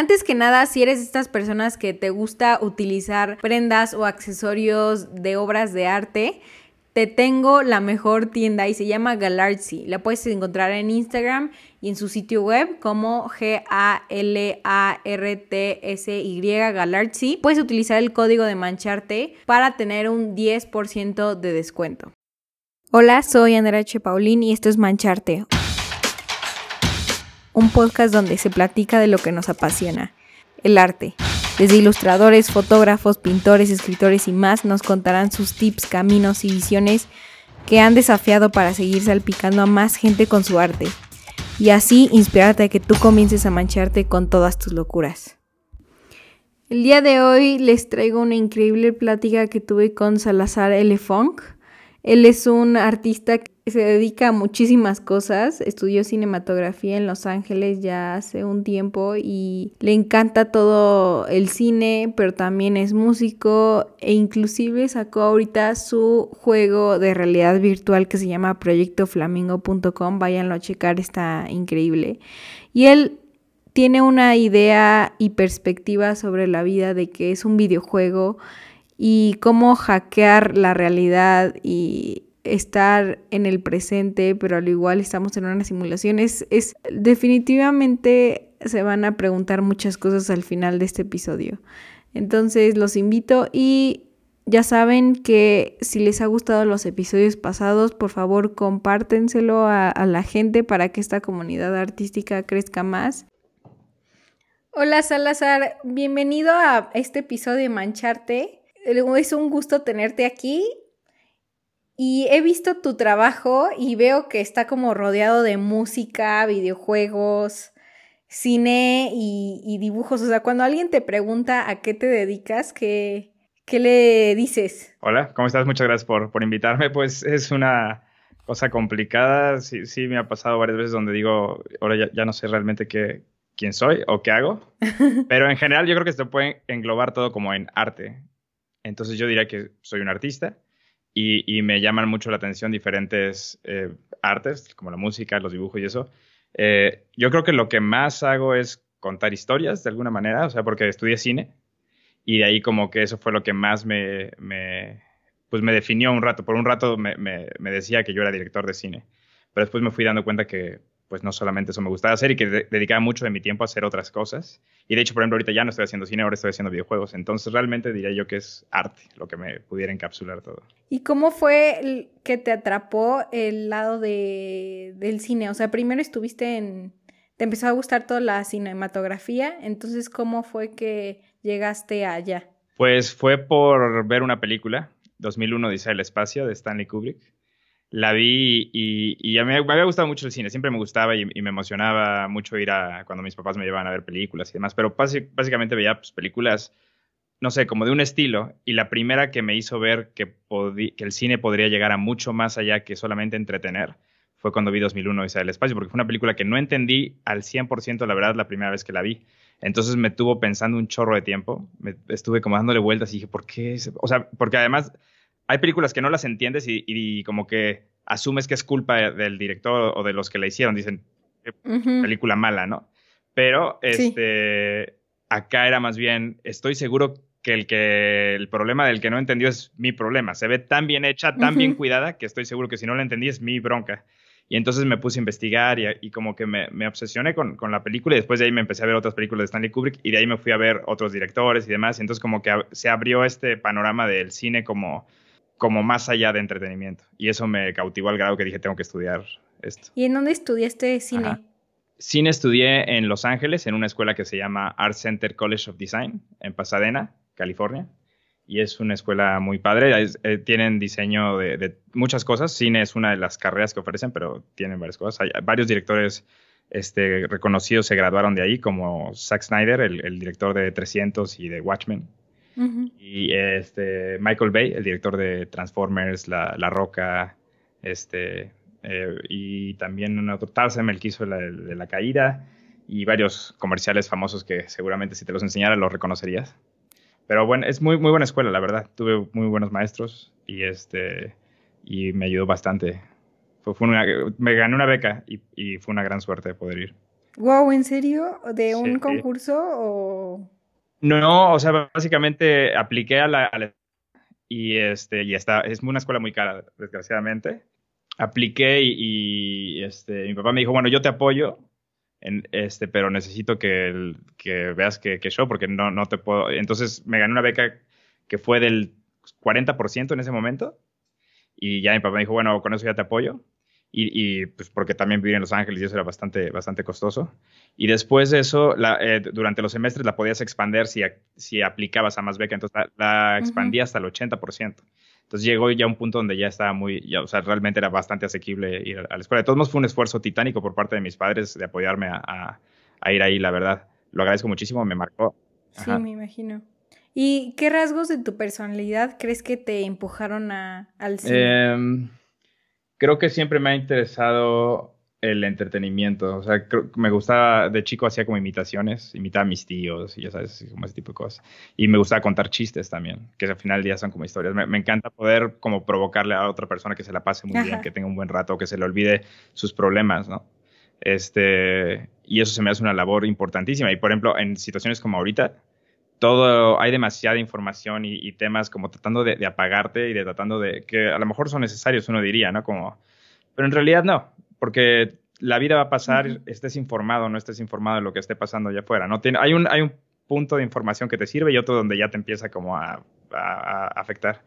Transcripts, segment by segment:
Antes que nada, si eres de estas personas que te gusta utilizar prendas o accesorios de obras de arte, te tengo la mejor tienda y se llama Galartsy. La puedes encontrar en Instagram y en su sitio web como G-A-L-A-R-T-S-Y Galartsy. Puedes utilizar el código de mancharte para tener un 10% de descuento. Hola, soy Andrea H. Paulín y esto es Mancharte. Un podcast donde se platica de lo que nos apasiona, el arte. Desde ilustradores, fotógrafos, pintores, escritores y más nos contarán sus tips, caminos y visiones que han desafiado para seguir salpicando a más gente con su arte. Y así inspirarte a que tú comiences a mancharte con todas tus locuras. El día de hoy les traigo una increíble plática que tuve con Salazar Elefunk él es un artista se dedica a muchísimas cosas, estudió cinematografía en Los Ángeles ya hace un tiempo y le encanta todo el cine, pero también es músico e inclusive sacó ahorita su juego de realidad virtual que se llama proyectoflamingo.com, váyanlo a checar, está increíble. Y él tiene una idea y perspectiva sobre la vida de que es un videojuego y cómo hackear la realidad y estar en el presente, pero al igual estamos en una simulación. Es, es definitivamente se van a preguntar muchas cosas al final de este episodio. Entonces los invito y ya saben que si les ha gustado los episodios pasados, por favor compártenselo a, a la gente para que esta comunidad artística crezca más. Hola Salazar, bienvenido a este episodio de Mancharte. Es un gusto tenerte aquí y he visto tu trabajo y veo que está como rodeado de música, videojuegos, cine y, dibujos. O sea, cuando alguien te pregunta a qué te dedicas, ¿qué, qué le dices? Hola, ¿cómo estás? Muchas gracias por, por invitarme. Pues es una cosa complicada. Sí, sí, me ha pasado varias veces donde digo, ahora ya, ya no sé realmente qué, quién soy o qué hago. Pero en general yo creo que se puede englobar todo como en arte. Entonces yo diría que soy un artista y, me llaman mucho la atención diferentes eh, artes, como la música, los dibujos y eso. Eh, yo creo que lo que más hago es contar historias de alguna manera, o sea, porque estudié cine y de ahí como que eso fue lo que más me, pues me definió un rato. Por un rato me, me decía que yo era director de cine, pero después me fui dando cuenta que pues no solamente eso me gustaba hacer y que dedicaba mucho de mi tiempo a hacer otras cosas. Y de hecho, por ejemplo, ahorita ya no estoy haciendo cine, ahora estoy haciendo videojuegos. Entonces, realmente diría yo que es arte lo que me pudiera encapsular todo. ¿Y cómo fue que te atrapó el lado de, del cine? O sea, primero estuviste en... Te empezó a gustar toda la cinematografía, entonces, ¿cómo fue que llegaste allá? Pues fue por ver una película, 2001 Dice el Espacio, de Stanley Kubrick la vi y, a mí me había gustado mucho el cine, siempre me gustaba y, me emocionaba mucho ir a cuando mis papás me llevaban a ver películas y demás, pero básicamente veía pues, películas, no sé, como de un estilo y la primera que me hizo ver que, el cine podría llegar a mucho más allá que solamente entretener fue cuando vi 2001 Isa del Espacio, porque fue una película que no entendí al 100% la verdad la primera vez que la vi. Entonces me tuvo pensando un chorro de tiempo, me estuve como dándole vueltas y dije, ¿por qué? O sea, porque además hay películas que no las entiendes y, como que asumes que es culpa del director o de los que la hicieron. Dicen, película mala, ¿no? Pero este, acá era más bien, estoy seguro que el, que el problema del que no entendió es mi problema. Se ve tan bien hecha, tan bien cuidada, que estoy seguro que si no la entendí es mi bronca. Y entonces me puse a investigar y, como que me, obsesioné con, con, la película y después de ahí me empecé a ver otras películas de Stanley Kubrick y de ahí me fui a ver otros directores y demás. Y entonces como que se abrió este panorama del cine como como más allá de entretenimiento. Y eso me cautivó al grado que dije, tengo que estudiar esto. ¿Y en dónde estudiaste cine? Cine estudié en Los Ángeles, en una escuela que se llama Art Center College of Design, en Pasadena, California. Y es una escuela muy padre. Eh, tienen diseño de, muchas cosas. Cine es una de las carreras que ofrecen, pero tienen varias cosas. Hay, varios directores este, reconocidos se graduaron de ahí, como Zack Snyder, el, el director de 300 y de Watchmen. Y este, Michael Bay, el director de Transformers, La, la Roca, este, eh, y también un otro Tarzan, el que hizo la, de la caída, y varios comerciales famosos que seguramente si te los enseñara los reconocerías. Pero bueno, es muy, muy buena escuela, la verdad. Tuve muy buenos maestros y, este, y me ayudó bastante. Fue, me gané una beca y, y fue una gran suerte poder ir. Wow, ¿en serio? ¿De un concurso o...? No, o sea, básicamente apliqué a la, y este y está es una escuela muy cara, desgraciadamente. Apliqué y, este mi papá me dijo, bueno, yo te apoyo, en este, pero necesito que, que veas que, que, yo, porque no, no te puedo. Entonces me gané una beca que fue del 40% en ese momento. Y ya mi papá me dijo, bueno, con eso ya te apoyo y, pues porque también vivir en Los Ángeles y eso era bastante, bastante costoso. Y después de eso, eh, durante los semestres la podías expandir si, si aplicabas a más beca, entonces la, expandía hasta el 80%. Entonces llegó ya a un punto donde ya estaba muy, ya, o sea, realmente era bastante asequible ir a la escuela. De todos modos fue un esfuerzo titánico por parte de mis padres de apoyarme a, a, ir ahí, la verdad. Lo agradezco muchísimo, me marcó. Sí, me imagino. ¿Y qué rasgos de tu personalidad crees que te empujaron a, al cine? Eh, creo que siempre me ha interesado el entretenimiento. O sea, me gustaba, de chico hacía como imitaciones, imitaba a mis tíos y ya sabes, como ese tipo de cosas. Y me gustaba contar chistes también, que al final del día son como historias. Me, encanta poder como provocarle a otra persona que se la pase muy bien, que tenga un buen rato, que se le olvide sus problemas, ¿no? Este, y eso se me hace una labor importantísima. Y por ejemplo, en situaciones como ahorita, todo, hay demasiada información y, temas como tratando de, apagarte y de tratando de, que a lo mejor son necesarios, uno diría, ¿no? Como, pero en realidad no, porque la vida va a pasar, estés informado o no estés informado de lo que esté pasando allá afuera, ¿no? Tiene, hay, un, hay un punto de información que te sirve y otro donde ya te empieza como a, afectar.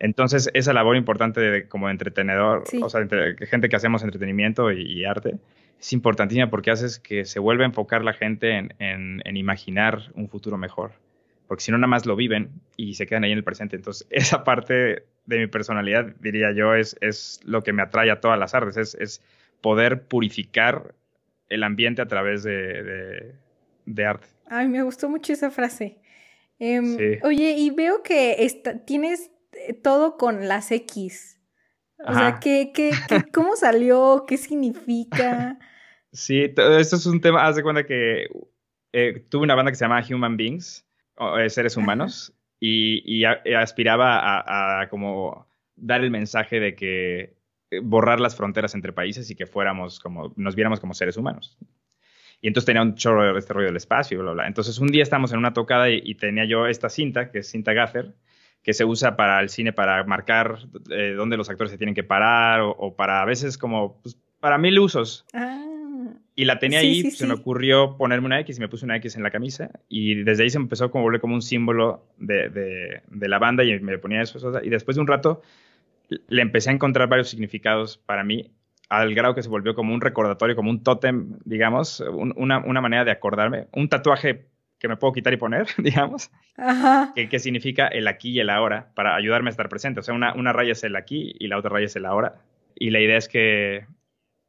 Entonces, esa labor importante de, como entretenedor, o sea, gente que hacemos entretenimiento y, arte, es importantísima porque haces que se vuelva a enfocar la gente en, en imaginar un futuro mejor porque si no nada más lo viven y se quedan ahí en el presente. Entonces, esa parte de mi personalidad, diría yo, es, es lo que me atrae a todas las artes, es, es poder purificar el ambiente a través de, de, arte. Ay, me gustó mucho esa frase. Em, oye, y veo que tienes eh, todo con las X. O sea, ¿qué, qué, cómo salió? ¿Qué significa? Sí, esto es un tema, haz de cuenta que eh, tuve una banda que se llama Human Beings seres humanos y, aspiraba a, como dar el mensaje de que eh, borrar las fronteras entre países y que fuéramos como, nos viéramos como seres humanos. Y entonces tenía un chorro de este rollo del espacio, bla, bla. Entonces un día estamos en una tocada y, tenía yo esta cinta, que es cinta gaffer, que se usa para el cine para marcar eh, dónde los actores se tienen que parar o, para a veces como, pues, para mil usos. Ah. Y la tenía ahí, se me ocurrió ponerme una X y me puse una X en la camisa. Y desde ahí se empezó a volver como un símbolo de, de, la banda y me ponía eso, Y después de un rato le empecé a encontrar varios significados para mí, al grado que se volvió como un recordatorio, como un tótem, digamos, una, una, manera de acordarme. Un tatuaje que me puedo quitar y poner, digamos, Que, que, significa el aquí y el ahora, para ayudarme a estar presente. O sea, una, una raya es el aquí y la otra raya es el ahora. Y la idea es que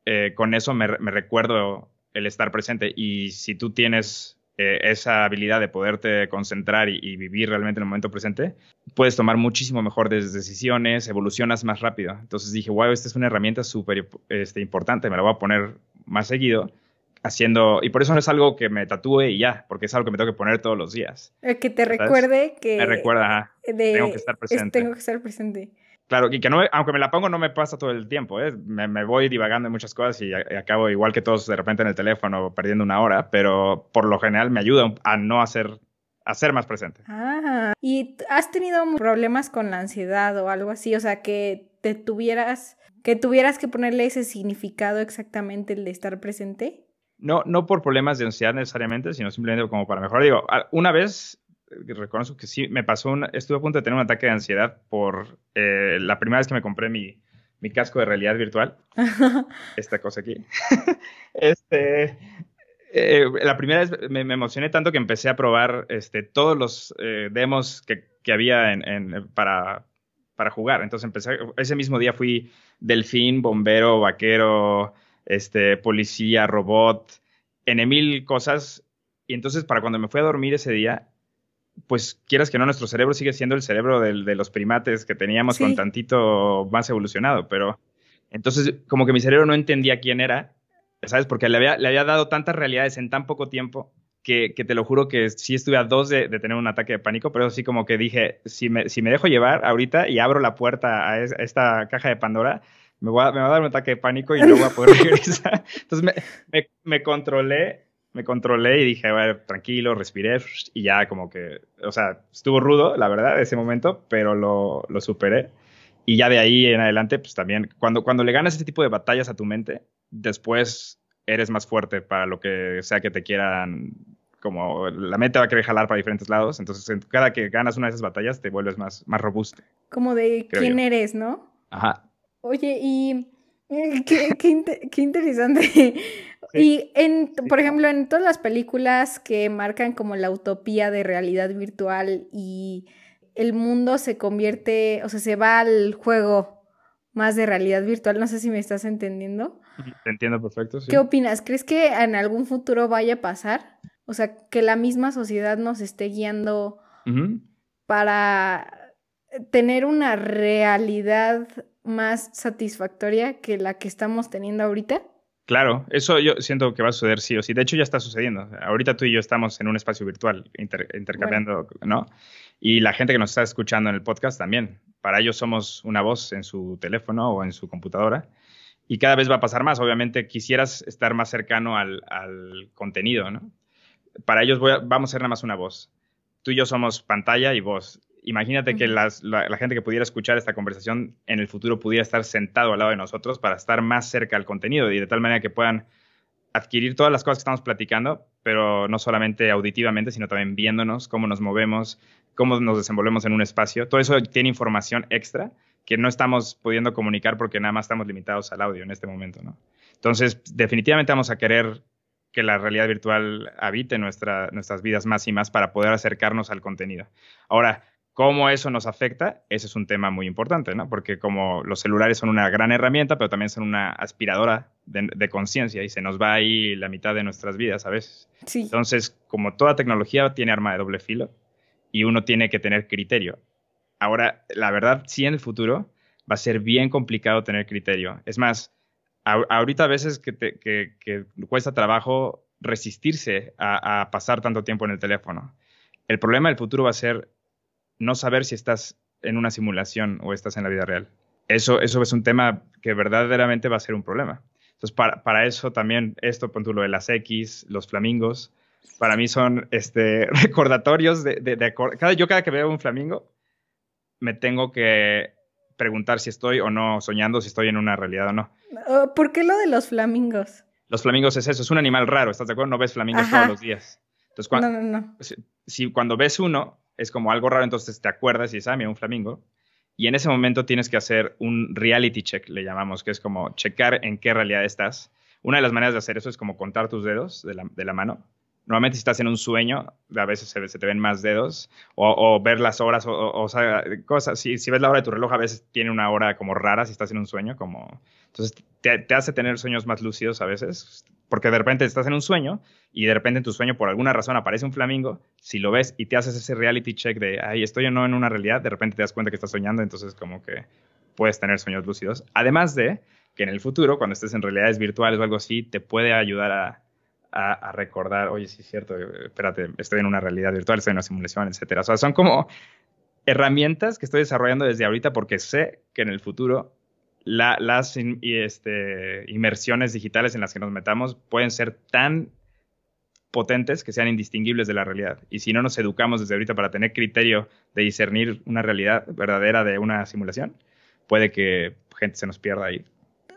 eh, con eso me, recuerdo el estar presente. Y si tú tienes eh, esa habilidad de poderte concentrar y, vivir realmente en el momento presente, puedes tomar muchísimo mejores decisiones, evolucionas más rápido. Entonces dije, wow, esta es una herramienta súper este, importante, me la voy a poner más seguido. Haciendo, y por eso no es algo que me tatúe y ya, porque es algo que me tengo que poner todos los días. que te recuerde que. Me recuerda, tengo que estar presente. tengo que estar presente. Claro, y que no, aunque me la pongo, no me pasa todo el tiempo. ¿eh? Me, voy divagando en muchas cosas y, acabo igual que todos de repente en el teléfono perdiendo una hora, pero por lo general me ayuda a no hacer, a ser más presente. Ah, ¿y has tenido problemas con la ansiedad o algo así? O sea, que te tuvieras, que tuvieras que ponerle ese significado exactamente el de estar presente. No, no por problemas de ansiedad necesariamente, sino simplemente como para mejorar. Digo, una vez reconozco que sí, me pasó, estuve a punto de tener un ataque de ansiedad por eh, la primera vez que me compré mi, mi casco de realidad virtual. Esta cosa aquí. este, eh, la primera vez me, emocioné tanto que empecé a probar este, todos los eh, demos que, que había en, para, para jugar. Entonces empecé, ese mismo día fui delfín, bombero, vaquero, este, policía, robot, en mil cosas. Y entonces para cuando me fui a dormir ese día, pues quieras que no, nuestro cerebro sigue siendo el cerebro de los primates que teníamos con tantito más evolucionado, pero entonces como que mi cerebro no entendía quién era, ¿sabes? Porque le había, le había dado tantas realidades en tan poco tiempo que, que te lo juro que sí estuve a dos de, tener un ataque de pánico, pero así como que dije, si me, si me dejo llevar ahorita y abro la puerta a, esta caja de Pandora, me, va a dar un ataque de pánico y no voy a poder regresar. Entonces me, controlé, me controlé y dije, bueno, tranquilo, respiré y ya como que, o sea, estuvo rudo, la verdad, ese momento, pero lo, lo superé. Y ya de ahí en adelante, pues también, cuando, cuando le ganas este tipo de batallas a tu mente, después eres más fuerte para lo que sea que te quieran como la mente va a querer jalar para diferentes lados, entonces cada que ganas una de esas batallas te vuelves más, más robusto. Como de quién eres, ¿no? Ajá. Oye, y eh, qué, qué, interesante. Y en, por ejemplo, en todas las películas que marcan como la utopía de realidad virtual y el mundo se convierte, o sea, se va al juego más de realidad virtual, no sé si me estás entendiendo. Te entiendo perfecto. Sí. ¿Qué opinas? ¿Crees que en algún futuro vaya a pasar? O sea, que la misma sociedad nos esté guiando para tener una realidad más satisfactoria que la que estamos teniendo ahorita? Claro, eso yo siento que va a suceder sí o sí. De hecho, ya está sucediendo. Ahorita tú y yo estamos en un espacio virtual intercambiando, ¿no? Y la gente que nos está escuchando en el podcast también. Para ellos somos una voz en su teléfono o en su computadora. Y cada vez va a pasar más. Obviamente quisieras estar más cercano al, contenido, ¿no? Para ellos vamos a ser nada más una voz. Tú y yo somos pantalla y voz imagínate que la, gente que pudiera escuchar esta conversación en el futuro pudiera estar sentado al lado de nosotros para estar más cerca al contenido y de tal manera que puedan adquirir todas las cosas que estamos platicando, pero no solamente auditivamente, sino también viéndonos, cómo nos movemos, cómo nos desenvolvemos en un espacio. Todo eso tiene información extra que no estamos pudiendo comunicar porque nada más estamos limitados al audio en este momento, ¿no? Entonces, definitivamente vamos a querer que la realidad virtual habite nuestras vidas más y más para poder acercarnos al contenido. Ahora, ¿Cómo eso nos afecta? Ese es un tema muy importante, ¿no? Porque como los celulares son una gran herramienta, pero también son una aspiradora de, conciencia y se nos va ahí la mitad de nuestras vidas a veces. Sí. Entonces, como toda tecnología tiene arma de doble filo y uno tiene que tener criterio. Ahora, la verdad, sí en el futuro va a ser bien complicado tener criterio. Es más, ahorita a veces que, cuesta trabajo resistirse a pasar tanto tiempo en el teléfono. El problema del futuro va a ser no saber si estás en una simulación o estás en la vida real. Eso, eso es un tema que verdaderamente va a ser un problema. Entonces, para, eso también, esto, por lo de las X, los flamingos, para mí son este, recordatorios de, de, cada, yo cada que veo un flamingo, me tengo que preguntar si estoy o no soñando, si estoy en una realidad o no. Oh, ¿Por qué lo de los flamingos? Los flamingos es eso, es un animal raro, ¿estás de acuerdo? No ves flamingos todos los días. Entonces, cuando, no, no, no. si, cuando ves uno, es como algo raro, entonces te acuerdas y dices, ah, mira, un flamingo. Y en ese momento tienes que hacer un reality check, le llamamos, que es como checar en qué realidad estás. Una de las maneras de hacer eso es como contar tus dedos de la, mano. Normalmente si estás en un sueño, a veces se, te ven más dedos, o, ver las horas, o, sea, cosas. Si, si, ves la hora de tu reloj, a veces tiene una hora como rara si estás en un sueño, como... Entonces te, te hace tener sueños más lúcidos a veces, porque de repente estás en un sueño y de repente en tu sueño por alguna razón aparece un flamingo, si lo ves y te haces ese reality check de, ay, estoy o no en una realidad, de repente te das cuenta que estás soñando, entonces como que puedes tener sueños lúcidos. Además de que en el futuro, cuando estés en realidades virtuales o algo así, te puede ayudar a, recordar, oye, sí es cierto, espérate, estoy en una realidad virtual, estoy en una simulación, etcétera. O sea, son como herramientas que estoy desarrollando desde ahorita porque sé que en el futuro las este, inmersiones digitales en las que nos metamos pueden ser tan potentes que sean indistinguibles de la realidad. Y si no nos educamos desde ahorita para tener criterio de discernir una realidad verdadera de una simulación, puede que gente se nos pierda ahí.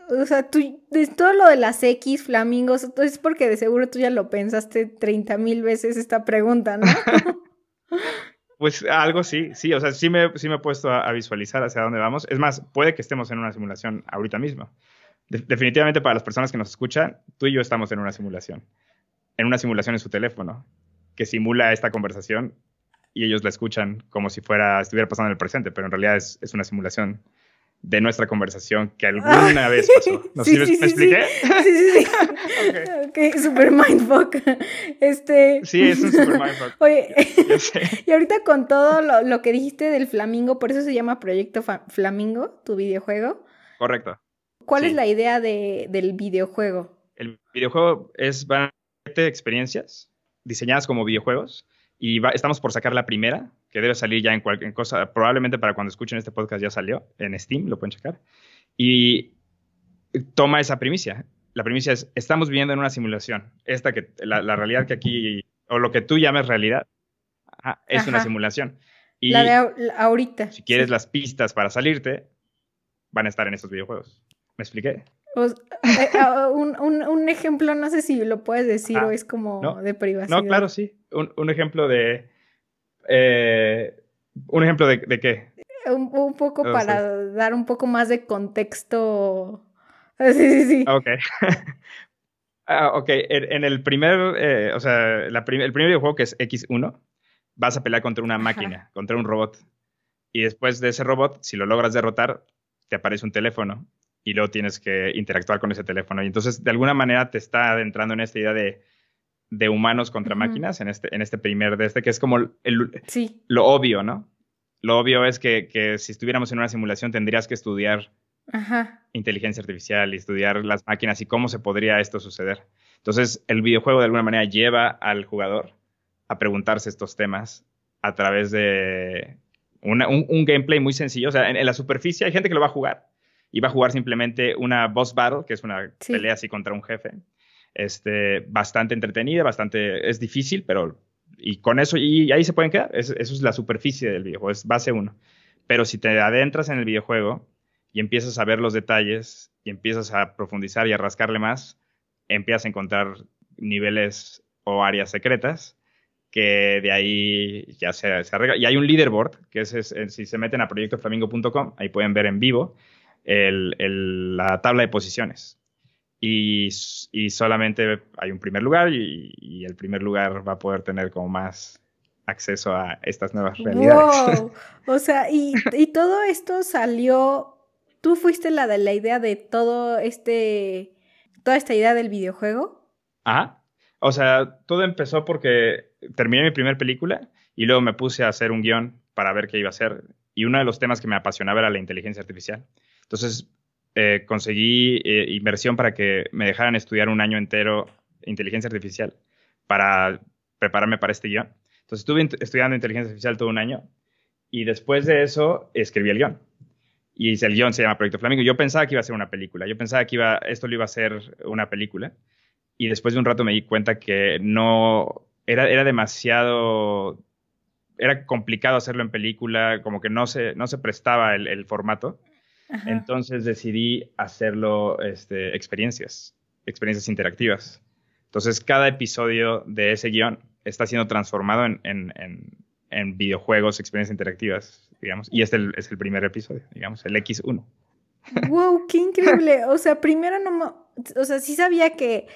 O sea, tú, de todo lo de las X, flamingos, es porque de seguro tú ya lo pensaste 30 mil veces esta pregunta, ¿no? Pues algo sí, sí, o sea, sí me, sí me he puesto a, visualizar hacia dónde vamos. Es más, puede que estemos en una simulación ahorita mismo. definitivamente para las personas que nos escuchan, tú y yo estamos en una simulación. En una simulación en su teléfono, que simula esta conversación y ellos la escuchan como si fuera, estuviera pasando en el presente, pero en realidad es, es una simulación de nuestra conversación que alguna vez pasó. ¿No sí, sí, me, expliqué? Sí, sí, sí. okay. ok, super mindfuck. Este... Sí, es un super mindfuck. Oye, y ahorita con todo lo, que dijiste del Flamingo, por eso se llama Proyecto Flamingo, tu videojuego. Correcto. ¿Cuál es la idea de, del videojuego? El videojuego es van experiencias diseñadas como videojuegos y estamos por sacar la primera, que debe salir ya en cualquier cosa, probablemente para cuando escuchen este podcast ya salió, en Steam, lo pueden checar. Y toma esa primicia. La primicia es, estamos viviendo en una simulación. Esta que, la, realidad que aquí, o lo que tú llamas realidad, es una simulación. Y la de ahorita. Si quieres las pistas para salirte, van a estar en estos videojuegos. ¿Me expliqué? Eh, eh, un, ejemplo, no sé si lo puedes decir o es como de privacidad. No, claro, sí. Un, ejemplo de... Eh, ¿Un ejemplo de, qué? Un, poco para dar un poco más de contexto. Sí, sí, sí. Ok. Ah, ok, en, el primer, o sea, el primer videojuego que es X1, vas a pelear contra una máquina, contra un robot. Y después de ese robot, si lo logras derrotar, te aparece un teléfono y luego tienes que interactuar con ese teléfono. Y entonces, de alguna manera, te está adentrando en esta idea de, de humanos contra máquinas, en este, en este primer de este, que es como el, lo obvio, ¿no? Lo obvio es que, que, si estuviéramos en una simulación tendrías que estudiar inteligencia artificial y estudiar las máquinas y cómo se podría esto suceder. Entonces, el videojuego de alguna manera lleva al jugador a preguntarse estos temas a través de un, gameplay muy sencillo. O sea, en, la superficie hay gente que lo va a jugar iba a jugar simplemente una boss battle, que es una pelea así contra un jefe. Este, bastante entretenida, bastante, es difícil, pero, y con eso, y ahí se pueden quedar. eso es la superficie del videojuego, es base uno. Pero si te adentras en el videojuego y empiezas a ver los detalles y empiezas a profundizar y a rascarle más, empiezas a encontrar niveles o áreas secretas que de ahí ya se, se arregla. Y hay un leaderboard, que es, si se meten a proyectoflamingo.com, ahí pueden ver en vivo el, la tabla de posiciones. Y, solamente hay un primer lugar y, el primer lugar va a poder tener como más acceso a estas nuevas realidades. O sea, y, y todo esto salió, tú fuiste la de la idea de todo este, toda esta idea del videojuego. Ajá. O sea, todo empezó porque terminé mi primera película y luego me puse a hacer un guion para ver qué iba a hacer. Y uno de los temas que me apasionaba era la inteligencia artificial. Entonces, eh, conseguí eh, inversión para que me dejaran estudiar un año entero inteligencia artificial para prepararme para este guion. Entonces, estuve estudiando inteligencia artificial todo un año y después de eso escribí el guion. Y el guion se llama Proyecto Flamingo. Yo pensaba que iba a ser una película. Yo pensaba que iba, esto lo iba a ser una película. Y después de un rato me di cuenta que no, era, era demasiado, era complicado hacerlo en película, como que no se, no se prestaba el formato. Entonces decidí hacerlo este, experiencias, experiencias interactivas. Entonces cada episodio de ese guion está siendo transformado en, en, videojuegos, experiencias interactivas, digamos. Y este es el primer episodio, digamos, el X1. ¡Wow! ¡Qué increíble! O sea, primero no... O sea, sí sabía que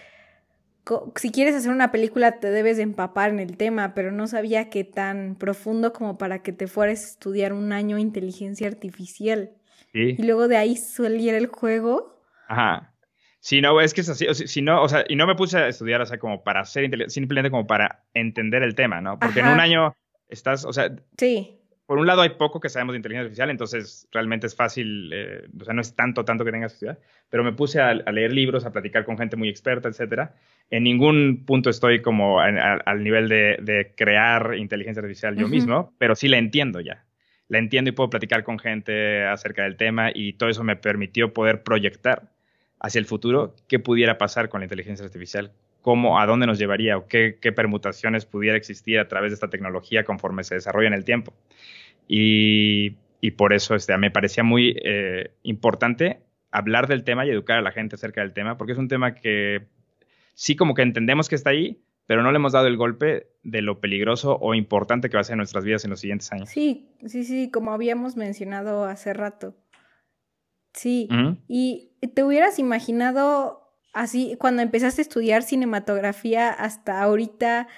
si quieres hacer una película te debes empapar en el tema, pero no sabía que tan profundo como para que te fueras a estudiar un año inteligencia artificial. Y luego de ahí saliera el juego. Ajá. Sí, no, es que es así. O si, no, o sea, y no me puse a estudiar, o sea, como para ser inteligente, simplemente como para entender el tema, ¿no? Porque en un año estás, o sea. Sí. Por un lado hay poco que sabemos de inteligencia artificial, entonces realmente es fácil, eh, o sea, no es tanto, tanto que tengas que estudiar, pero me puse a, leer libros, a platicar con gente muy experta, etcétera. En ningún punto estoy como al nivel de, crear inteligencia artificial yo mismo, pero sí la entiendo ya la entiendo y puedo platicar con gente acerca del tema y todo eso me permitió poder proyectar hacia el futuro qué pudiera pasar con la inteligencia artificial, cómo, a dónde nos llevaría o qué, permutaciones pudiera existir a través de esta tecnología conforme se desarrolla en el tiempo. Y, por eso este, me parecía muy eh, importante hablar del tema y educar a la gente acerca del tema, porque es un tema que sí como que entendemos que está ahí, pero no le hemos dado el golpe de lo peligroso o importante que va a ser en nuestras vidas en los siguientes años. Sí, sí, sí, como habíamos mencionado hace rato. Sí, y te hubieras imaginado así, cuando empezaste a estudiar cinematografía hasta ahorita,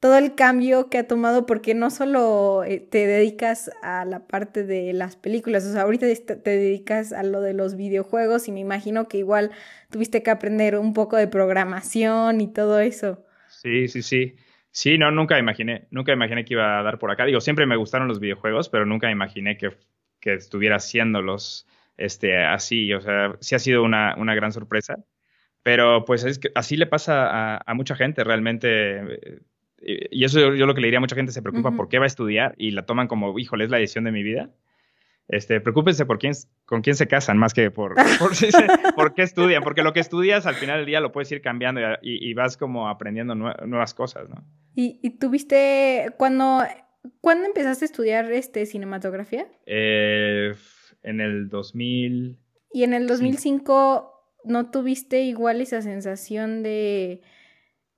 todo el cambio que ha tomado, porque no solo eh, te dedicas a la parte de las películas, o sea, ahorita te dedicas a lo de los videojuegos y me imagino que igual tuviste que aprender un poco de programación y todo eso. Sí, sí, sí. Sí, no, nunca imaginé, nunca imaginé que iba a dar por acá. Digo, siempre me gustaron los videojuegos, pero nunca imaginé que, que estuviera haciéndolos este, así. O sea, sí ha sido una, una gran sorpresa. Pero pues es que así le pasa a, mucha gente realmente. Y eso yo, lo que le diría a mucha gente se preocupa por qué va a estudiar y la toman como, híjole, es la decisión de mi vida. Este, preocúpense por quién, con quién se casan más que por, por, qué estudian, porque lo que estudias al final del día lo puedes ir cambiando y, vas como aprendiendo nuevas cosas, ¿no? ¿Y, tuviste, cuando, ¿cuándo empezaste a estudiar este, cinematografía? Eh, en el 2000. ¿Y en el 2005 no tuviste igual esa sensación de...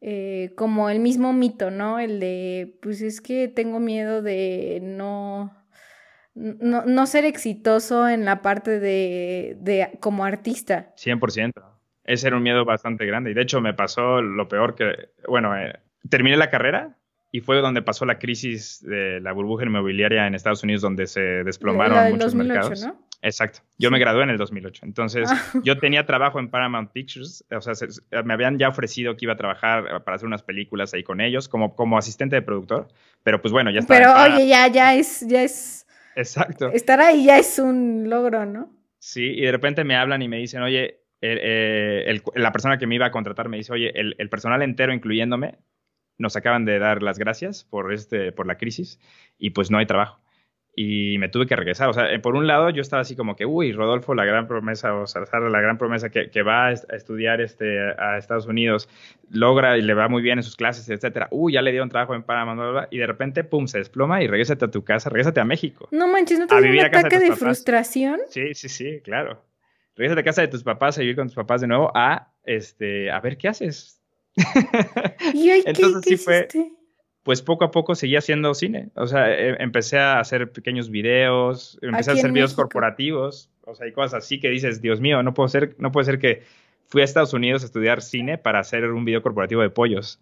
Eh, como el mismo mito, ¿no? El de, pues es que tengo miedo de no no, no ser exitoso en la parte de, de como artista. 100%. Ese era un miedo bastante grande. Y de hecho me pasó lo peor que, bueno, eh, terminé la carrera y fue donde pasó la crisis de la burbuja inmobiliaria en Estados Unidos donde se desplomaron la, muchos 2008, mercados. ¿no? Exacto. Yo me gradué en el 2008. Entonces, ah. yo tenía trabajo en Paramount Pictures. O sea, me habían ya ofrecido que iba a trabajar para hacer unas películas ahí con ellos como, como asistente de productor. Pero pues bueno, ya estaba. Pero oye, ya, ya es, ya es Exacto. Estar ahí ya es un logro, ¿no? Sí, y de repente me hablan y me dicen, oye, eh, la persona que me iba a contratar me dice, oye, el, el, personal entero, incluyéndome, nos acaban de dar las gracias por, este, por la crisis y pues no hay trabajo y me tuve que regresar. O sea, eh, por un lado yo estaba así como que, uy, Rodolfo, la gran promesa, o Salazar, la gran promesa que, que va a estudiar este, a Estados Unidos, logra y le va muy bien en sus clases, etcétera. Uy, ya le dio un trabajo en Panamá, y de repente, pum, se desploma y regrésate a tu casa, regrésate a México. No manches, ¿no te un ataque de, frustración? Sí, sí, sí, claro. Regrésate a casa de tus papás a vivir con tus papás de nuevo a, este, a ver qué haces. ¿Y ay, Entonces sí fue pues poco a poco seguí haciendo cine. O sea, e, empecé a hacer pequeños videos, empecé a hacer videos corporativos, o sea, hay cosas así que dices, Dios mío, no puedo ser, no puede ser que fui a Estados Unidos a estudiar cine para hacer un video corporativo de pollos,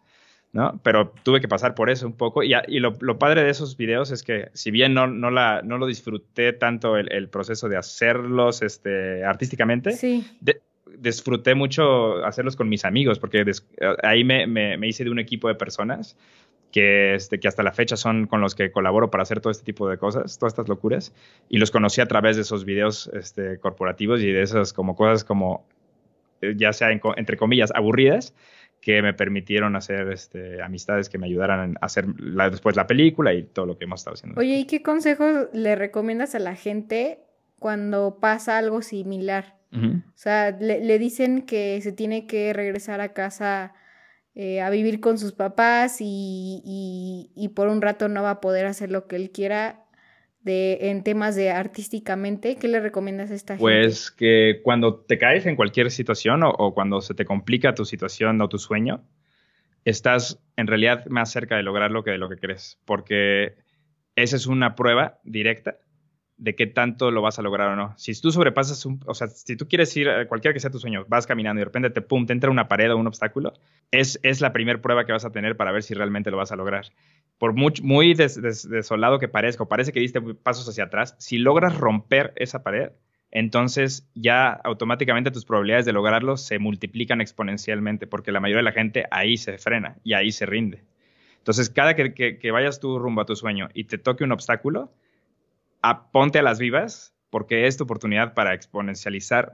¿no? Pero tuve que pasar por eso un poco. Y, y lo, padre de esos videos es que, si bien no, no, la, no lo disfruté tanto el, proceso de hacerlos este, artísticamente, sí. disfruté mucho hacerlos con mis amigos, porque ahí me, me hice de un equipo de personas que, este, que hasta la fecha son con los que colaboro para hacer todo este tipo de cosas, todas estas locuras, y los conocí a través de esos videos este, corporativos y de esas como cosas como, eh, ya sea entre comillas, aburridas, que me permitieron hacer este, amistades que me ayudaran a hacer después la película y todo lo que hemos estado haciendo. Oye, ¿y qué consejos le recomiendas a la gente cuando pasa algo similar? O sea, le, dicen que se tiene que regresar a casa eh, a vivir con sus papás y, y, por un rato no va a poder hacer lo que él quiera de, en temas de artísticamente, ¿qué le recomiendas a esta gente? Pues que cuando te caes en cualquier situación o, cuando se te complica tu situación o tu sueño, estás en realidad más cerca de lograrlo que de lo que crees, porque esa es una prueba directa de qué tanto lo vas a lograr o no. Si tú sobrepasas un, o sea, si tú quieres ir, a cualquiera que sea tu sueño, vas caminando y de repente te, pum, te entra una pared o un obstáculo, es, es la primera prueba que vas a tener para ver si realmente lo vas a lograr. Por muy, desolado que parezca, o parece que diste pasos hacia atrás, si logras romper esa pared, entonces ya automáticamente tus probabilidades de lograrlo se multiplican exponencialmente, porque la mayoría de la gente ahí se frena y ahí se rinde. Entonces, cada que, que vayas tú rumbo a tu sueño y te toque un obstáculo, ponte a las vivas porque es tu oportunidad para exponencializar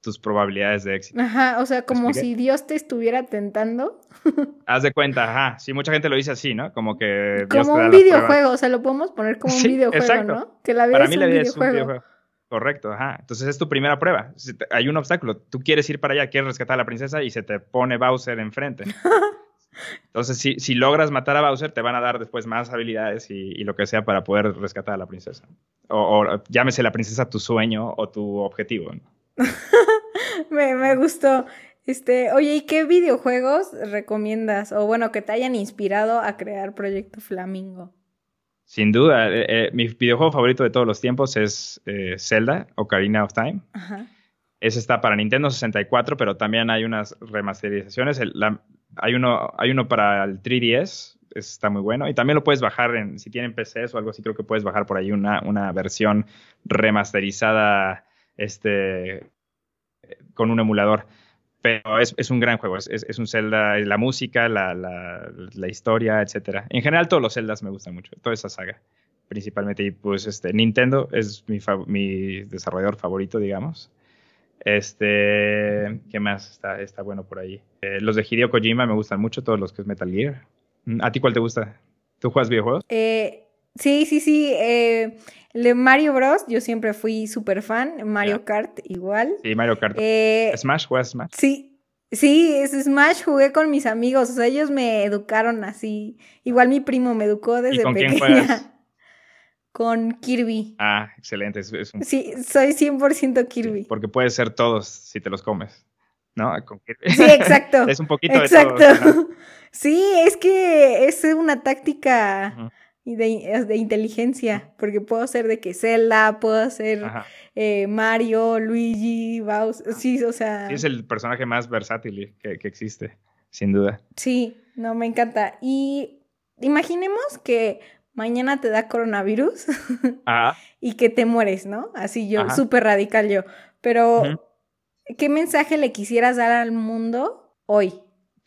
tus probabilidades de éxito. Ajá, o sea, como si Dios te estuviera tentando. Haz de cuenta, ajá. Sí, mucha gente lo dice así, ¿no? Como que. como un videojuego, o sea, lo podemos poner como un videojuego, ¿no? Que la vida Para mí la vida es un videojuego. Correcto, ajá. Entonces es tu primera prueba. Si hay un obstáculo, tú quieres ir para allá, quieres rescatar a la princesa y se te pone Bowser enfrente. Entonces, si, si, logras matar a Bowser, te van a dar después más habilidades y, lo que sea para poder rescatar a la princesa. O, llámese la princesa tu sueño o tu objetivo. me, me, gustó. Este, oye, ¿y qué videojuegos recomiendas? O bueno, que te hayan inspirado a crear Proyecto Flamingo. Sin duda, eh, eh, mi videojuego favorito de todos los tiempos es eh, Zelda, Ocarina of Time. Ese está para Nintendo 64, pero también hay unas remasterizaciones. hay uno, hay uno para el 3DS, está muy bueno. Y también lo puedes bajar en, si tienen PCs o algo así, creo que puedes bajar por ahí una, una versión remasterizada este, con un emulador. Pero es, es un gran juego, es, es, un Zelda, la música, la, la, historia, etcétera. En general todos los Zeldas me gustan mucho, toda esa saga principalmente. Y pues este, Nintendo es mi, mi desarrollador favorito, digamos. Este, ¿qué más está, está bueno por ahí? Eh, los de Hideo Kojima me gustan mucho, todos los que es Metal Gear. Mm, ¿A ti cuál te gusta? ¿Tú juegas videojuegos? Eh, Sí, sí, sí. Eh, de Mario Bros. Yo siempre fui súper fan. Mario Kart igual. Sí, Mario Kart. Eh, ¿Smash? ¿Juegas Smash? Sí. Sí, es Smash jugué con mis amigos, o sea, ellos me educaron así. Igual mi primo me educó desde ¿Y con pequeña. quién juegas? Con Kirby. Ah, excelente. Es, es un- Sí, soy 100% Kirby. Porque puedes ser todos si te los comes. ¿No? Con Kirby. Sí, exacto. es un poquito Exacto. de todo. Sí, es que es una táctica de, de inteligencia, porque puedo ser de que Zelda, puedo ser eh, Mario, Luigi, Bowser, sí, o sea, Sí, es el personaje más versátil que, que existe, sin duda. sí, no, me encanta. Y imaginemos que mañana te da coronavirus y que te mueres, ¿no? Así yo, súper radical yo, pero. ¿qué mensaje le quisieras dar al mundo hoy?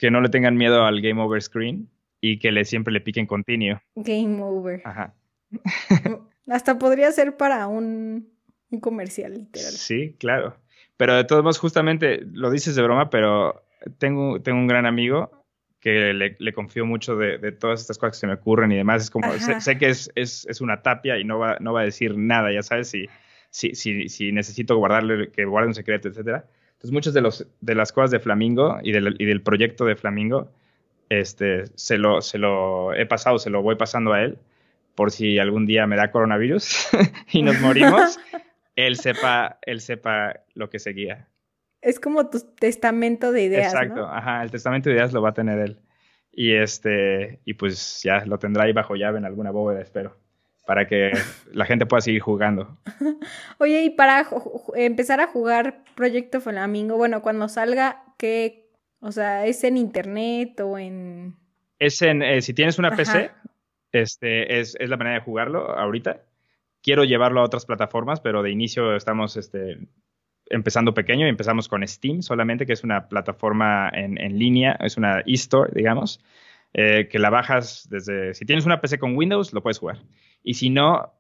que no le tengan miedo al game over screen y que le siempre le piquen continuo. Game over. Ajá. Hasta podría ser para un, un comercial, literal. Sí, claro. Pero de todos modos, justamente lo dices de broma, pero tengo, tengo un gran amigo que le, le confío mucho de, de todas estas cosas que se me ocurren y demás. Es como, sé, sé que es, es, es una tapia y no va, no va a decir nada, ya sabes, si, si, si, si necesito guardarle, que guarde un secreto, etcétera. Entonces, muchas de, los, de las cosas de Flamingo y del, y del proyecto de Flamingo, este, se lo, se lo he pasado, se lo voy pasando a él, por si algún día me da coronavirus y nos morimos, él sepa, él sepa lo que seguía. Es como tu testamento de ideas, Exacto, ¿no? ajá, el testamento de ideas lo va a tener él. Y este, y pues ya lo tendrá ahí bajo llave en alguna bóveda, espero, para que la gente pueda seguir jugando. Oye, y para empezar a jugar Proyecto Flamingo, bueno, cuando salga, ¿qué? O sea, ¿es en internet o en...? Es en, eh, si tienes una Ajá. PC, este, es, es la manera de jugarlo ahorita. Quiero llevarlo a otras plataformas, pero de inicio estamos este, empezando pequeño y empezamos con Steam solamente, que es una plataforma en, en línea, es una e-store, digamos, eh, que la bajas desde, si tienes una PC con Windows, lo puedes jugar. Y si no,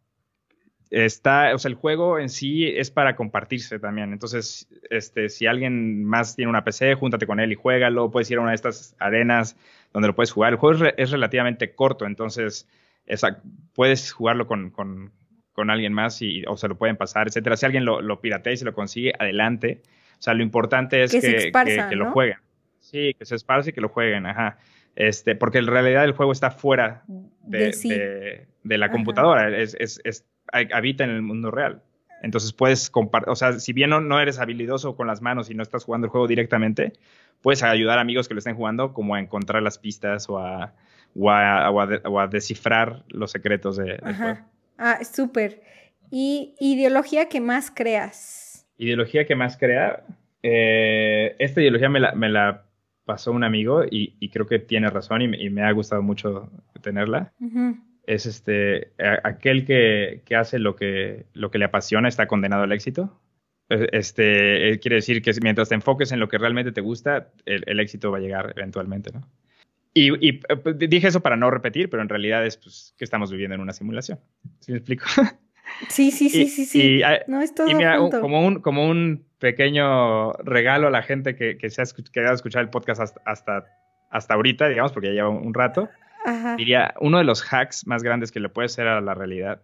está, o sea, el juego en sí es para compartirse también. Entonces, este, si alguien más tiene una PC, júntate con él y juégalo. Puedes ir a una de estas arenas donde lo puedes jugar. El juego es, re- es relativamente corto, entonces esa- puedes jugarlo con- con alguien más y, o se lo pueden pasar, etcétera. Si alguien lo, lo piratea y se lo consigue, adelante. O sea, lo importante es Que que, lo jueguen. Sí, que se esparce y que lo jueguen, ajá. Este, porque en realidad el juego está fuera de, de sí. de- de la Ajá. computadora, es, es- habita en el mundo real. Entonces puedes compartir, o sea, si bien no, no eres habilidoso con las manos y no estás jugando el juego directamente, puedes ayudar a amigos que lo estén jugando como a encontrar las pistas o a, o a, o a o a descifrar los secretos de, del juego. Ah, súper. ¿Y ideología que más creas? Ideología que más crea, eh, esta ideología me la, me la pasó un amigo y, y creo que tiene razón y me- y me ha gustado mucho tenerla. Es este a- aquel que, que hace lo que, lo que le apasiona está condenado al éxito. Eh, Este, eh, quiere decir que mientras te enfoques en lo que realmente te gusta, el, el éxito va a llegar eventualmente, ¿no? Y, y, eh, pues, dije eso para no repetir, pero en realidad es pues, que estamos viviendo en una simulación. ¿Sí me explico? Sí, sí, sí, Y- sí, sí. y, ah, no es todo y mira, junto. como, un, como un pequeño regalo a la gente que, que se ha quedado a escuchar el podcast hasta, hasta, hasta ahorita, digamos, porque ya lleva un, un rato. Ajá. Diría, uno de los hacks más grandes que le puede hacer a la realidad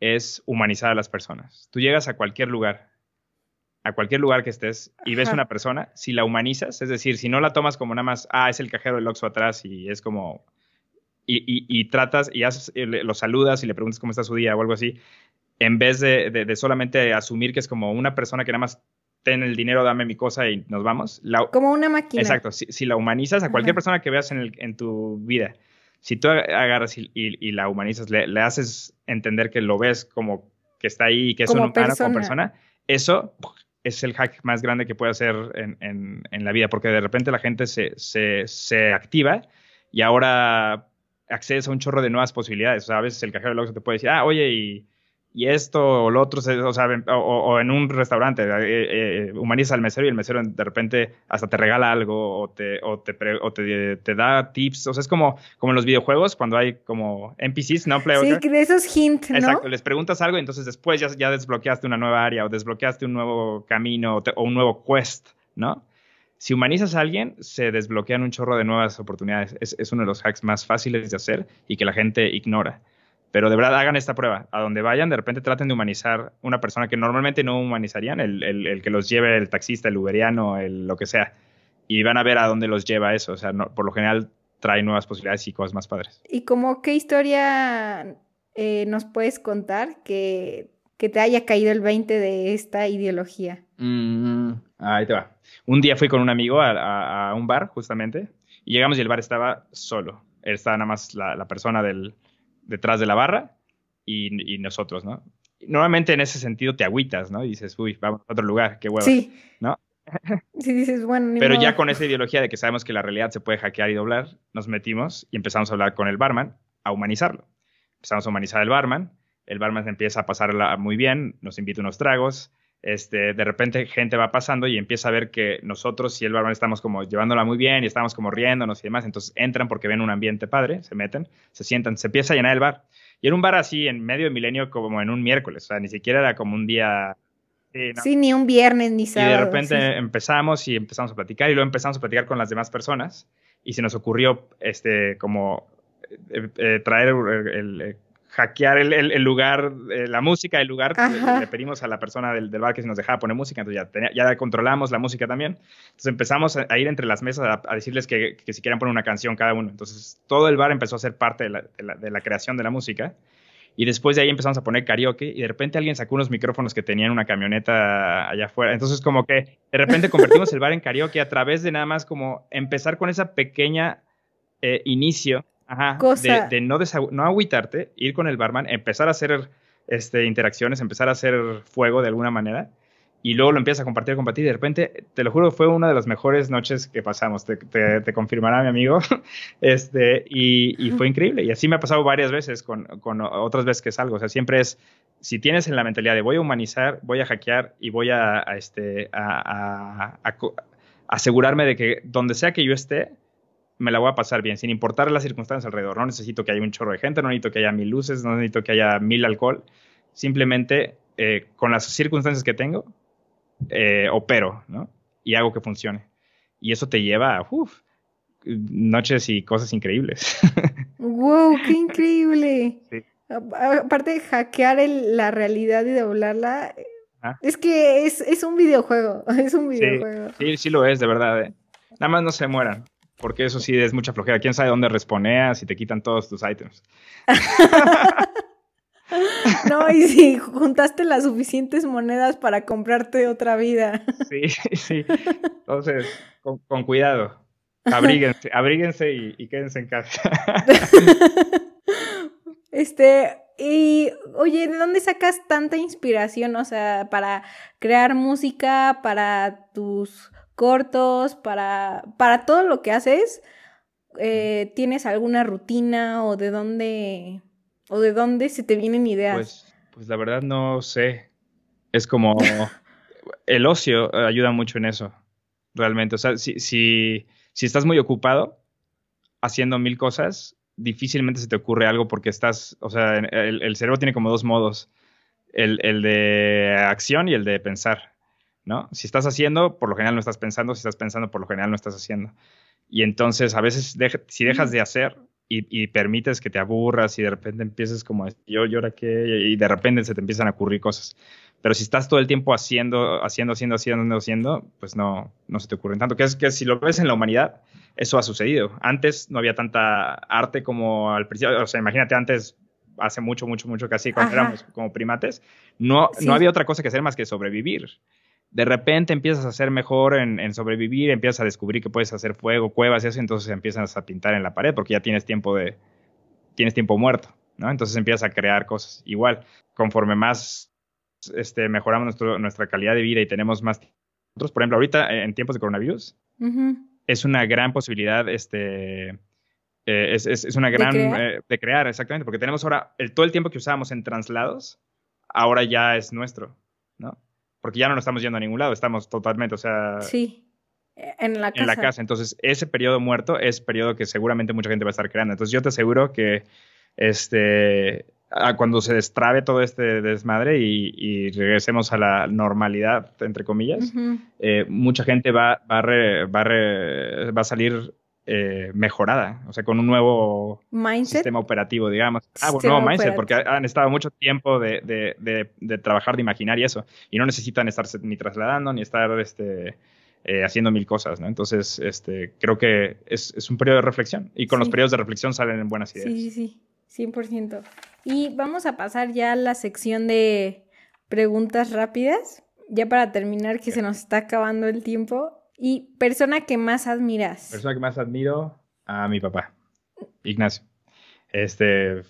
es humanizar a las personas. Tú llegas a cualquier lugar, a cualquier lugar que estés y ves Ajá. una persona, si la humanizas, es decir, si no la tomas como nada más, ah, es el cajero del Oxxo atrás y es como... Y, y- y tratas y haces, le- lo saludas y le preguntas cómo está su día o algo así, en vez de, de- de solamente asumir que es como una persona que nada más ten el dinero, dame mi cosa y nos vamos. La, Como una máquina. Exacto, si, si la humanizas a cualquier Ajá. persona que veas en, el- en tu vida, si tú ag- agarras y, y- y la humanizas, le, le haces entender que lo ves como que está ahí y que es Como un humano persona. como persona, eso es el hack más grande que puede hacer en, en- en la vida, porque de repente la gente se, se, se activa y ahora accedes a un chorro de nuevas posibilidades. O sea, a veces el cajero del Oxxo te puede decir, ah, oye, y, y esto o lo otro, o, sea, o, o- en un restaurante, eh, eh, humaniza al mesero y el mesero de repente hasta te regala algo o te, o te, pre- o te, te da tips. O sea, es como, como en los videojuegos cuando hay como NPCs, ¿no? Player Sí, de esos hints, ¿no? Exacto, les preguntas algo y entonces después ya, ya desbloqueaste una nueva área o desbloqueaste un nuevo camino o, te- o un nuevo quest, ¿no? Si humanizas a alguien, se desbloquean un chorro de nuevas oportunidades. Es, es uno de los hacks más fáciles de hacer y que la gente ignora. Pero de verdad hagan esta prueba. A donde vayan, de repente traten de humanizar una persona que normalmente no humanizarían, el, el, que los lleve el taxista, el uberiano, el, lo que sea. Y van a ver a dónde los lleva eso. O sea, por lo general trae nuevas posibilidades y cosas más padres. ¿Y como qué historia eh, nos puedes contar que, que, te haya caído el 20 de esta ideología? Mm, ahí te va. Un día fui con un amigo a, a, un bar, justamente, y llegamos y el bar estaba solo. Estaba nada más la, la persona del, detrás de la barra y, nosotros, ¿no? Normalmente en ese sentido te agüitas, ¿no? Y dices, uy, vamos a otro lugar, qué hueva. Sí. ¿No? Sí, dices, bueno. Pero ya con esa ideología de que sabemos que la realidad se puede hackear y doblar, nos metimos y empezamos a hablar con el barman, a humanizarlo. Empezamos a humanizar al barman, el barman empieza a pasarla muy bien, nos invita unos tragos, este, de repente gente va pasando y empieza a ver que nosotros y el barman estamos como llevándola muy bien y estamos como riéndonos y demás, entonces entran porque ven un ambiente padre, se meten, se sientan, se empieza a llenar el bar. Y era un bar así en medio de milenio como en un miércoles, o sea, ni siquiera era como un día... Sí, ni un viernes ni sábado. Y de repente empezamos y empezamos a platicar y luego empezamos a platicar con las demás personas y se nos ocurrió este como eh, eh, traer el, hackear el, lugar, eh, la música del lugar. Le, pedimos a la persona del, bar que se nos dejaba poner música, entonces ya, ya controlamos la música también. Entonces empezamos a, ir entre las mesas a, decirles que, si quieran poner una canción cada uno. Entonces todo el bar empezó a ser parte de la, creación de la música. Y después de ahí empezamos a poner karaoke y de repente alguien sacó unos micrófonos que tenían una camioneta allá afuera. Entonces como que de repente convertimos el bar en karaoke a través de nada más como empezar con esa pequeña eh, inicio Ajá, de, no, no agüitarte, ir con el barman, empezar a hacer este, interacciones, empezar a hacer fuego de alguna manera, y luego lo empiezas a compartir, compartir, y de repente, te lo juro, fue una de las mejores noches que pasamos, te, te, confirmará mi amigo, este, y, fue increíble, y así me ha pasado varias veces con, con, otras veces que salgo, o sea, siempre es, si tienes en la mentalidad de voy a humanizar, voy a hackear y voy a, este, a asegurarme de que donde sea que yo esté, me la voy a pasar bien, sin importar las circunstancias alrededor. No necesito que haya un chorro de gente, no necesito que haya mil luces, no necesito que haya mil alcohol. Simplemente eh, con las circunstancias que tengo, eh, opero, ¿no? Y hago que funcione. Y eso te lleva a noches y cosas increíbles. ¡Wow! ¡Qué increíble! Aparte de hackear la realidad y doblarla, es que es, un videojuego. Es un videojuego. Sí, sí, sí lo es, de verdad. ¿eh? Nada más no se mueran porque eso sí es mucha flojera. ¿Quién sabe dónde responeas y te quitan todos tus ítems? no, y si juntaste las suficientes monedas para comprarte otra vida. sí, sí. Entonces, con, cuidado. Abríguense, abríguense y, y quédense en casa. este, y oye, ¿de dónde sacas tanta inspiración? O sea, para crear música, para tus cortos, para, para todo lo que haces, eh, ¿tienes alguna rutina o de dónde, o de dónde se te vienen ideas? Pues, pues la verdad no sé. Es como el ocio ayuda mucho en eso, realmente. O sea, si, si, si estás muy ocupado haciendo mil cosas, difícilmente se te ocurre algo porque estás, o sea, el, el cerebro tiene como dos modos, el, el de acción y el de pensar. ¿No? Si estás haciendo, por lo general no estás pensando, si estás pensando, por lo general no estás haciendo. Y entonces a veces si dejas de hacer y, permites que te aburras y de repente empieces como yo, yo ahora qué, y de repente se te empiezan a ocurrir cosas. Pero si estás todo el tiempo haciendo, haciendo, haciendo, haciendo, haciendo, pues no, no se te ocurren tanto. Que es que si lo ves en la humanidad, eso ha sucedido. Antes no había tanta arte como al principio. O sea, imagínate antes, hace mucho, mucho, mucho casi cuando éramos como primates, no, no había otra cosa que hacer más que sobrevivir de repente empiezas a ser mejor en, sobrevivir, empiezas a descubrir que puedes hacer fuego, cuevas y eso, entonces empiezas a pintar en la pared porque ya tienes tiempo de, tienes tiempo muerto, ¿no? Entonces empiezas a crear cosas. Igual, conforme más este, mejoramos nuestra calidad de vida y tenemos más nosotros, por ejemplo, ahorita en tiempos de coronavirus, es una gran posibilidad, este, eh, es, una gran, eh, ¿De crear? exactamente, porque tenemos ahora, el, todo el tiempo que usábamos en traslados, ahora ya es nuestro. Porque ya no nos estamos yendo a ningún lado, estamos totalmente, o sea... Sí, en la casa. En la casa. Entonces, ese periodo muerto es periodo que seguramente mucha gente va a estar creando. Entonces, yo te aseguro que este, cuando se destrabe todo este desmadre y, regresemos a la normalidad, entre comillas, eh, mucha gente va, va, va, va a salir eh, mejorada, o sea, con un nuevo Mindset. sistema operativo, digamos. Ah, bueno, nuevo mindset, porque han estado mucho tiempo de, de- de- de trabajar, de imaginar y eso, y no necesitan estarse ni trasladando, ni estar este, eh, haciendo mil cosas, ¿no? Entonces, este, creo que es, es un periodo de reflexión, y con los periodos de reflexión salen buenas ideas. Sí, sí, sí, 100%. Y vamos a pasar ya a la sección de preguntas rápidas, ya para terminar que se nos está acabando el tiempo. Y persona que más admiras. persona que más admiro a mi papá, Ignacio. Este,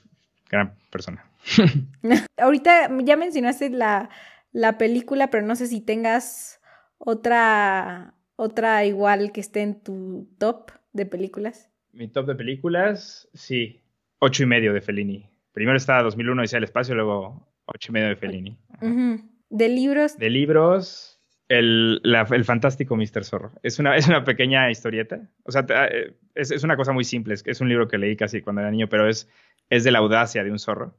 gran persona. Ahorita ya mencionaste la, la película, pero no sé si tengas otra, otra igual que esté en tu top de películas. Mi top de películas, sí, ocho y medio de Fellini. Primero está 2001 Dice el espacio, luego ocho y medio de Fellini. De libros, De libros, el, la- el fantástico Mr. Zorro. Es una, es una pequeña historieta. O sea, eh, es, es una cosa muy simple. Es, es un libro que leí casi cuando era niño, pero es, es de la audacia de un zorro.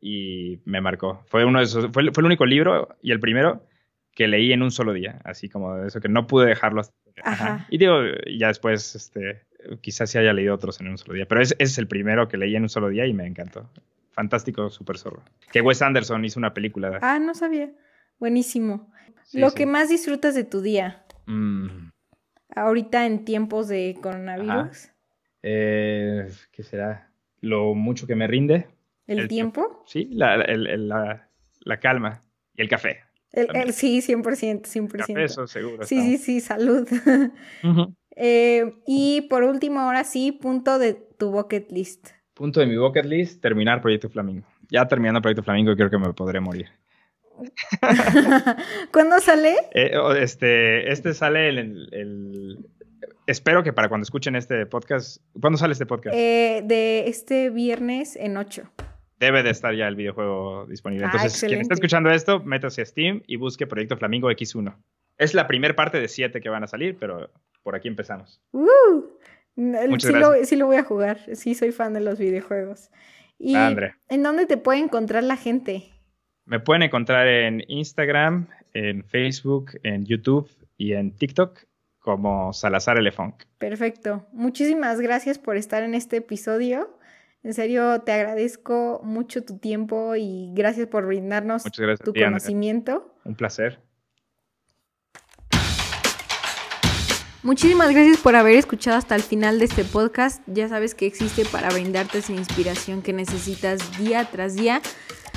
Y me marcó. Fue, uno de esos, fue, el- fue el único libro y el primero que leí en un solo día. Así como de eso, que no pude dejarlo hasta. Ajá. Y digo, ya después, este, quizás sí haya leído otros en un solo día. Pero es, es el primero que leí en un solo día y me encantó. Fantástico Super Zorro. Que Wes Anderson hizo una película. ah, no sabía. Buenísimo. Sí, Lo sí. que más disfrutas de tu día, Mm. ahorita en tiempos de coronavirus, Eh, ¿Qué será? Lo mucho que me rinde. el, el tiempo. Sí, la, el- el- la, la calma y el café. El, también. el- sí, 100%, 100%. Café, eso seguro. Sí, sí, sí, salud. Eh, y por último, ahora sí, punto de tu bucket list. Punto de mi bucket list, terminar Proyecto Flamingo. Ya terminando Proyecto Flamingo creo que me podré morir. ¿Cuándo sale? Eh, o- este, este sale el, el- Espero que para cuando escuchen este podcast... ¿Cuándo sale este podcast? Eh, de este viernes en 8. Debe de estar ya el videojuego disponible. Ah, Entonces, quien esté escuchando esto, métase a Steam y busque Proyecto Flamingo X1. Es la primera parte de siete que van a salir, pero por aquí empezamos. ¡Uh! Muchas sí, lo, sí lo voy a jugar. Sí, soy fan de los videojuegos. ¿Y en dónde te puede encontrar la gente? Me pueden encontrar en Instagram, en Facebook, en YouTube y en TikTok como Salazar Elefunk. Perfecto. Muchísimas gracias por estar en este episodio. En serio, te agradezco mucho tu tiempo y gracias por brindarnos gracias. tu conocimiento. Un placer. Muchísimas gracias por haber escuchado hasta el final de este podcast. Ya sabes que existe para brindarte esa inspiración que necesitas día tras día.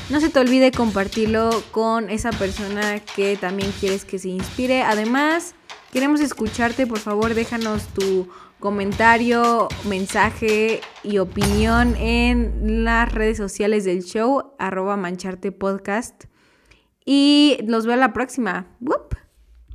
No se te olvide compartirlo con esa persona que también quieres que se inspire. Además, queremos escucharte. Por favor, déjanos tu comentario, mensaje y opinión en las redes sociales del show, arroba mancharte podcast. Y los veo a la próxima.